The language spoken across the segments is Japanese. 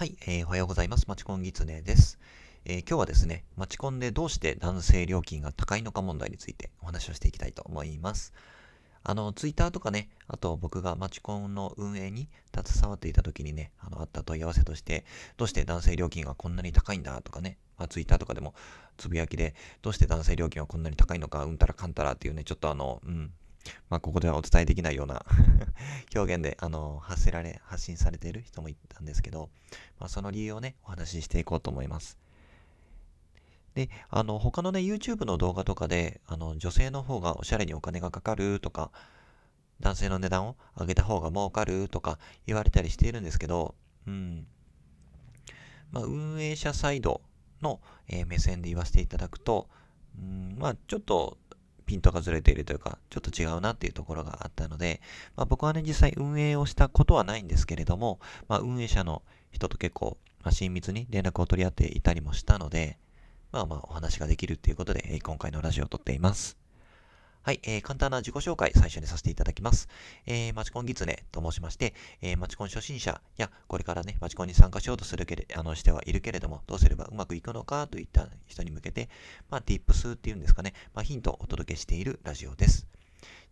はい、えー、おはようございます。マチコンギツネです、えー、今日はですね、マチコンでどうして男性料金が高いのか問題についてお話をしていきたいと思います。あの、ツイッターとかね、あと僕がマチコンの運営に携わっていた時にね、あの、あった問い合わせとして、どうして男性料金がこんなに高いんだとかね、まあ、ツイッターとかでもつぶやきで、どうして男性料金はこんなに高いのか、うんたらかんたらっていうね、ちょっとあの、うん、まあ、ここではお伝えできないような 表現で、あの、発せられ、発信されている人もいたんですけど、まあ、その理由をね、お話ししていこうと思います。で、あの、他のね、YouTube の動画とかで、あの、女性の方がおしゃれにお金がかかるとか、男性の値段を上げた方が儲かるとか言われたりしているんですけど、うん。まあ、運営者サイドの、えー、目線で言わせていただくと、うん、まあ、ちょっとピントがずれているというか、ちょっと違うなっていうところがあったので、まあ、僕はね、実際運営をしたことはないんですけれども、まあ、運営者の人と結構、まあ、親密に連絡を取り合っていたりもしたので、まあまあお話ができるっていうことで、え今回のラジオを撮っています。はい、えー、簡単な自己紹介最初にさせていただきます。えー、マチコンギツネと申しまして、えー、マチコン初心者や、これからね、マチコンに参加しようとするけれ、あの、してはいるけれども、どうすればうまくいくのかといった人に向けて、まあ、tips っていうんですかね、まあ、ヒントをお届けしているラジオです。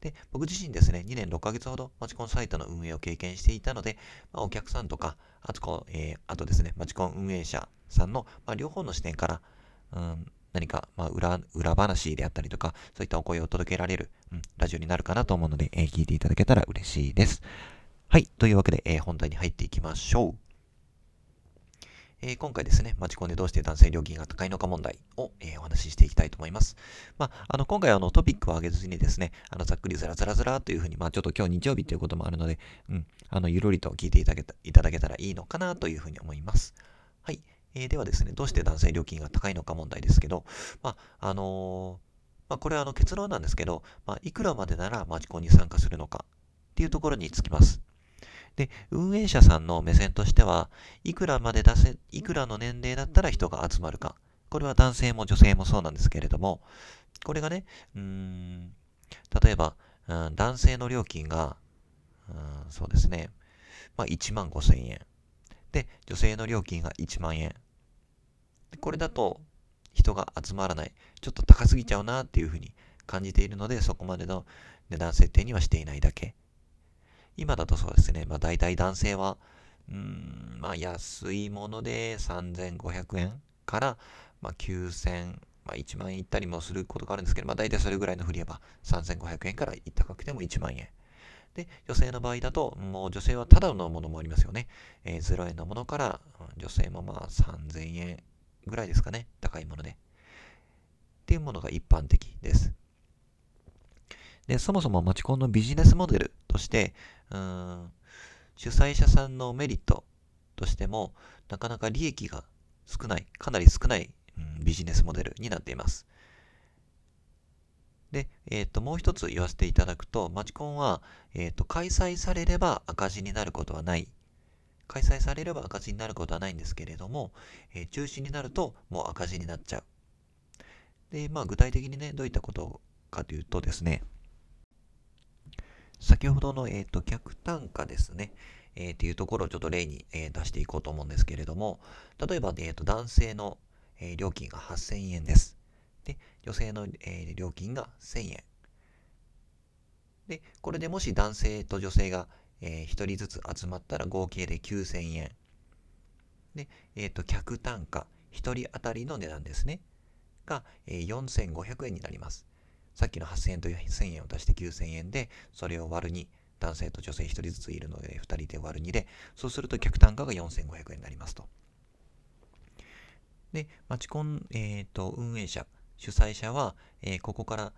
で、僕自身ですね、2年6ヶ月ほどマチコンサイトの運営を経験していたので、まあ、お客さんとか、あとこう、えー、あとですね、マチコン運営者さんの、まあ、両方の視点から、うん、何か、まあ、裏、裏話であったりとか、そういったお声を届けられる、うん、ラジオになるかなと思うので、えー、聞いていただけたら嬉しいです。はい。というわけで、えー、本題に入っていきましょう。えー、今回ですね、マチコンでどうして男性料金が高いのか問題を、えー、お話ししていきたいと思います。まあ、あの、今回あのトピックを上げずにですね、あの、ざっくりずらずらずらというふうに、まあ、ちょっと今日日曜日ということもあるので、うん、あの、ゆるりと聞いていただけたいただけたらいいのかなというふうに思います。はい。え、ではですね、どうして男性料金が高いのか問題ですけど、まあ、あの、まあ、これはあの結論なんですけど、まあ、いくらまでならマチコンに参加するのかっていうところにつきます。で、運営者さんの目線としては、いくらまで出せ、いくらの年齢だったら人が集まるか。これは男性も女性もそうなんですけれども、これがね、うーん、例えば、うん、男性の料金が、うん、そうですね、まあ、1万5千円。で、女性の料金が1万円。これだと人が集まらない。ちょっと高すぎちゃうなっていうふうに感じているので、そこまでの値段設定にはしていないだけ。今だとそうですね、まあ大体男性は、うん、まあ安いもので3500円から、まあ9000、まあ1万円いったりもすることがあるんですけど、まあ大体それぐらいの振り幅、3500円から高くても1万円。で、女性の場合だと、もう女性はただのものもありますよね。えー、0円のものから、女性もまあ3000円ぐらいですかね。高いもので。っていうものが一般的です。で、そもそもマチコンのビジネスモデルとして、うん、主催者さんのメリットとしても、なかなか利益が少ない、かなり少ない、うん、ビジネスモデルになっています。で、えっ、ー、と、もう一つ言わせていただくと、マチコンは、えっ、ー、と、開催されれば赤字になることはない。開催されれば赤字になることはないんですけれども、えー、中止になるともう赤字になっちゃう。で、まあ、具体的にね、どういったことかというとですね、先ほどの、えっ、と、客単価ですね、えー、っていうところをちょっと例に、えー、出していこうと思うんですけれども、例えば、えっ、と、男性の、えー、料金が8000円です。で、女性の、えー、料金が1000円。で、これでもし男性と女性が、えー、1人ずつ集まったら合計で9000円。で、えっ、ー、と、客単価、1人当たりの値段ですね。が、えー、4500円になります。さっきの8000円と1000円を足して9000円で、それを割る2。男性と女性1人ずついるので、2人で割る2で、そうすると客単価が4500円になりますと。で、マチコン、えっ、ー、と、運営者、主催者は、えー、ここから、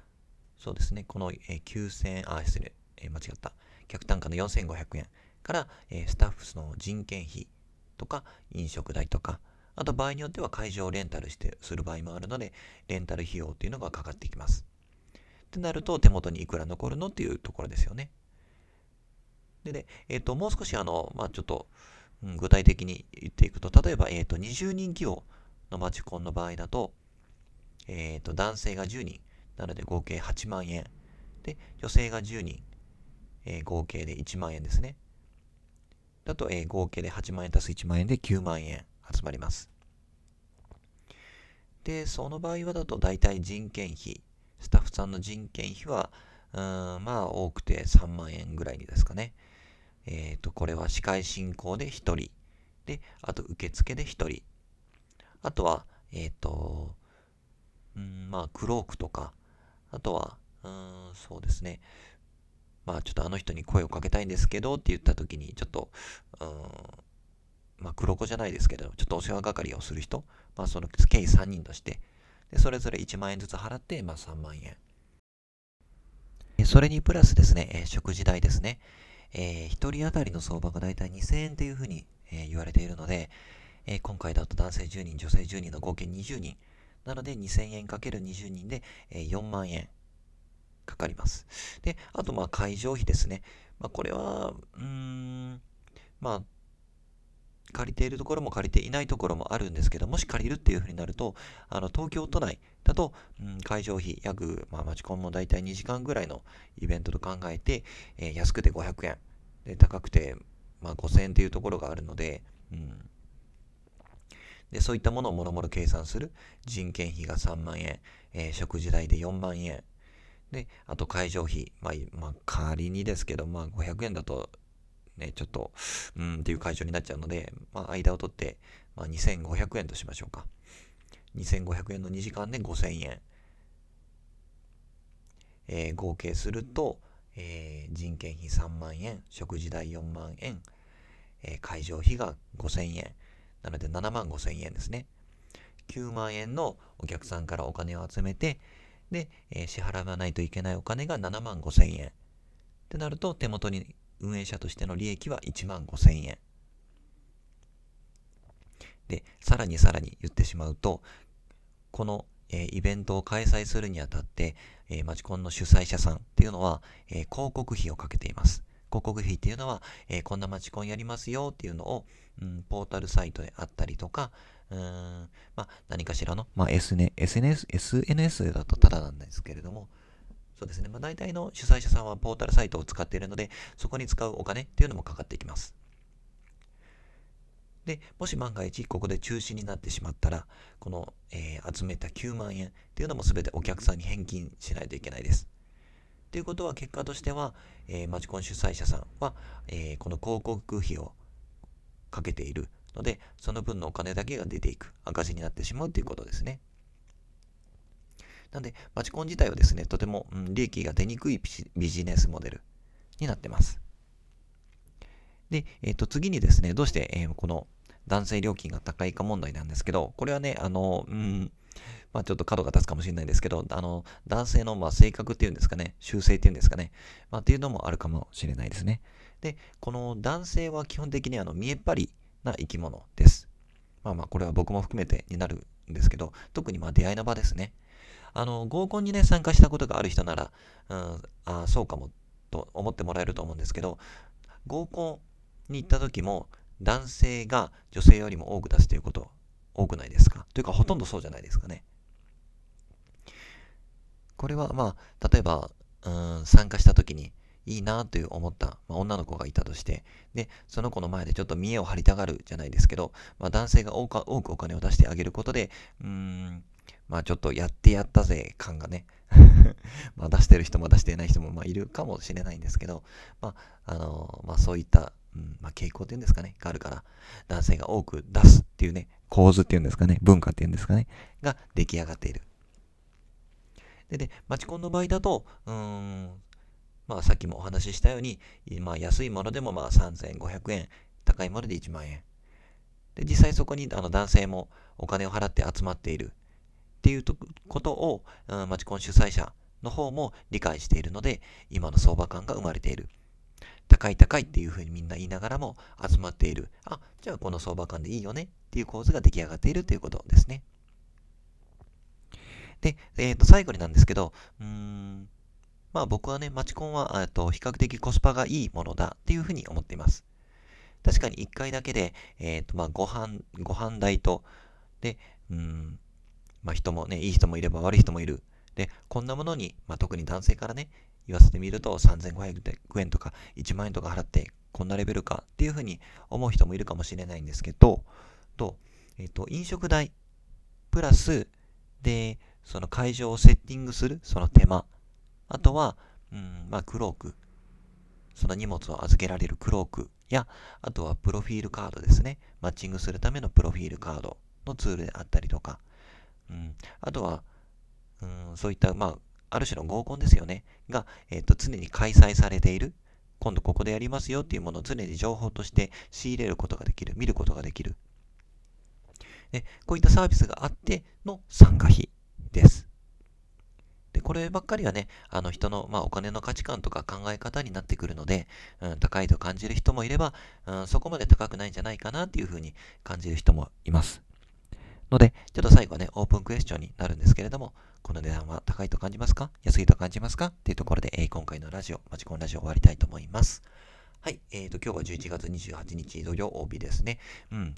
そうですね、この、えー、9000、あ、失礼、えー、間違った。客単価の4500円から、えー、スタッフの人件費とか、飲食代とか、あと場合によっては会場をレンタルしてする場合もあるので、レンタル費用っていうのがかかってきます。ってなると、手元にいくら残るのっていうところですよね。でね、えっ、ー、と、もう少しあの、まあ、ちょっと、うん、具体的に言っていくと、例えば、えっ、ー、と、20人規模のマチコンの場合だと、えっ、ー、と、男性が10人。なので合計8万円。で、女性が10人。えー、合計で1万円ですね。だと、えー、合計で8万円足す1万円で9万円集まります。で、その場合はだと大体人件費、スタッフさんの人件費は、うんまあ多くて3万円ぐらいにですかね。えっ、ー、と、これは司会進行で1人。で、あと受付で1人。あとは、えっ、ー、と、うん、まあクロークとか、あとは、うん、そうですね。まあちょっとあの人に声をかけたいんですけどって言った時に、ちょっと、うん、まあ黒子じゃないですけど、ちょっとお世話係をする人、まあその計3人として、でそれぞれ1万円ずつ払って、まあ3万円。それにプラスですね、え、食事代ですね。えー、1人当たりの相場がだいたい2000円というふうに、えー、言われているので、えー、今回だと男性10人、女性10人の合計20人。なので2000円かける20人で、え4万円かかります。で、あとまあ会場費ですね。まあこれは、うーん、まあ借りているところも借りていないところもあるんですけど、もし借りるっていうふうになると、あの東京都内だと、うん、会場費約、まあ、マチコンも大体2時間ぐらいのイベントと考えて、えー、安くて500円、で高くて、まあ、5000円というところがあるので、うん、でそういったものをもろもろ計算する。人件費が3万円、えー、食事代で4万円、で、あと会場費、まあ、まあ、仮にですけど、まあ、500円だとね、ちょっと、うんっていう会場になっちゃうので、まあ、間を取って、まあ、2500円としましょうか。2500円の2時間で5000円。えー、合計すると、えー、人件費3万円、食事代4万円、えー、会場費が5000円。なので7万5000円ですね。9万円のお客さんからお金を集めて、で、えー、支払わないといけないお金が7万5000円。ってなると手元に運営者としての利益は1万5000円。で、さらにさらに言ってしまうと、この、えー、イベントを開催するにあたって、えー、マチコンの主催者さんっていうのは、えー、広告費をかけています。広告費っていうのは、えー、こんなマチコンやりますよっていうのを、うん、ポータルサイトであったりとか、うん、まあ、何かしらの、まあ、SNS、SNS だとただなんですけれども、そうですね。まあ、大体の主催者さんはポータルサイトを使っているので、そこに使うお金っていうのもかかってきます。で、もし万が一ここで中止になってしまったら、この、えー、集めた9万円っていうのも全てお客さんに返金しないといけないです。ということは結果としては、えー、マチコン主催者さんは、えー、この広告費をかけているので、その分のお金だけが出ていく赤字になってしまうということですね。なんで、マチコン自体はですね、とても、うん、利益が出にくいビジネスモデルになってます。で、えっ、ー、と、次にですね、どうして、えー、この男性料金が高いか問題なんですけど、これはね、あの、うん、まあちょっと角が立つかもしれないですけど、あの、男性のまあ性格っていうんですかね、習性っていうんですかね、まあっていうのもあるかもしれないですね。で、この男性は基本的にあの、見えっ張りな生き物です。まあまあ、これは僕も含めてになるんですけど、特にまあ出会いの場ですね。あの、合コンにね、参加したことがある人なら、うん、あそうかも、と思ってもらえると思うんですけど、合コンに行った時も、男性が女性よりも多く出すということ、多くないですか？というか、ほとんどそうじゃないですかね。これは、まあ、例えば、うん、参加した時に、いいなという思った、まあ、女の子がいたとして、で、その子の前でちょっと見栄を張りたがるじゃないですけど、まあ、男性が多くお金を出してあげることで、うーん、まあちょっとやってやったぜ感がね まあ出してる人も出してない人もまあいるかもしれないんですけど、まあ、あのー、まあそういった、うんまあ、傾向っていうんですかね、があるから、男性が多く出すっていうね、構図っていうんですかね、文化っていうんですかね、が出来上がっている。でね、マチコンの場合だと、うーん、まあさっきもお話ししたように、まあ安いものでもまあ3500円、高いもので1万円。で、実際そこにあの男性もお金を払って集まっている。っていうことを、うん、マチコン主催者の方も理解しているので、今の相場感が生まれている。高い高いっていうふうにみんな言いながらも集まっている。あ、じゃあこの相場感でいいよねっていう構図が出来上がっているということですね。で、えっ、ー、と、最後になんですけど、うん、まあ僕はね、マチコンは、と比較的コスパがいいものだっていうふうに思っています。確かに1回だけで、えっ、ー、と、まあご飯、ご飯代と、で、うん、まあ人もね、いい人もいれば悪い人もいる。で、こんなものに、まあ特に男性からね、言わせてみると3500円とか1万円とか払ってこんなレベルかっていうふうに思う人もいるかもしれないんですけど、と、えっ、と、飲食代プラス、で、その会場をセッティングする、その手間。あとは、うん、まあ、クローク。その荷物を預けられるクロークや、あとはプロフィールカードですね。マッチングするためのプロフィールカードのツールであったりとか、うん、あとは、うん、そういった、まあ、ある種の合コンですよね。が、えっ、ー、と、常に開催されている。今度ここでやりますよっていうものを常に情報として仕入れることができる。見ることができる。で、こういったサービスがあっての参加費です。で、こればっかりはね、あの人の、まあ、お金の価値観とか考え方になってくるので、うん、高いと感じる人もいれば、うん、そこまで高くないんじゃないかなっていうふうに感じる人もいます。ので、ちょっと最後はね、オープンクエスチョンになるんですけれども、この値段は高いと感じますか？安いと感じますか？っていうところで、えー、今回のラジオ、マチコンラジオ終わりたいと思います。はい。えっ、ー、と、今日は11月28日土曜日ですね。うん。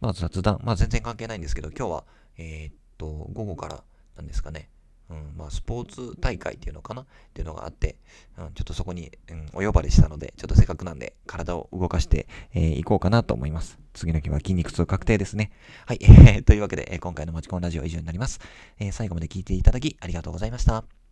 まあ雑談、まあ全然関係ないんですけど、今日は、えっ、ー、と、午後から、なんですかね、うん、まあ、スポーツ大会っていうのかな？っていうのがあって、うん、ちょっとそこに、うん、お呼ばれしたので、ちょっとせっかくなんで、体を動かして、えー、行こうかなと思います。次の日は筋肉痛確定ですね。はい。というわけで、え、今回のマチコンラジオは以上になります。えー、最後まで聞いていただきありがとうございました。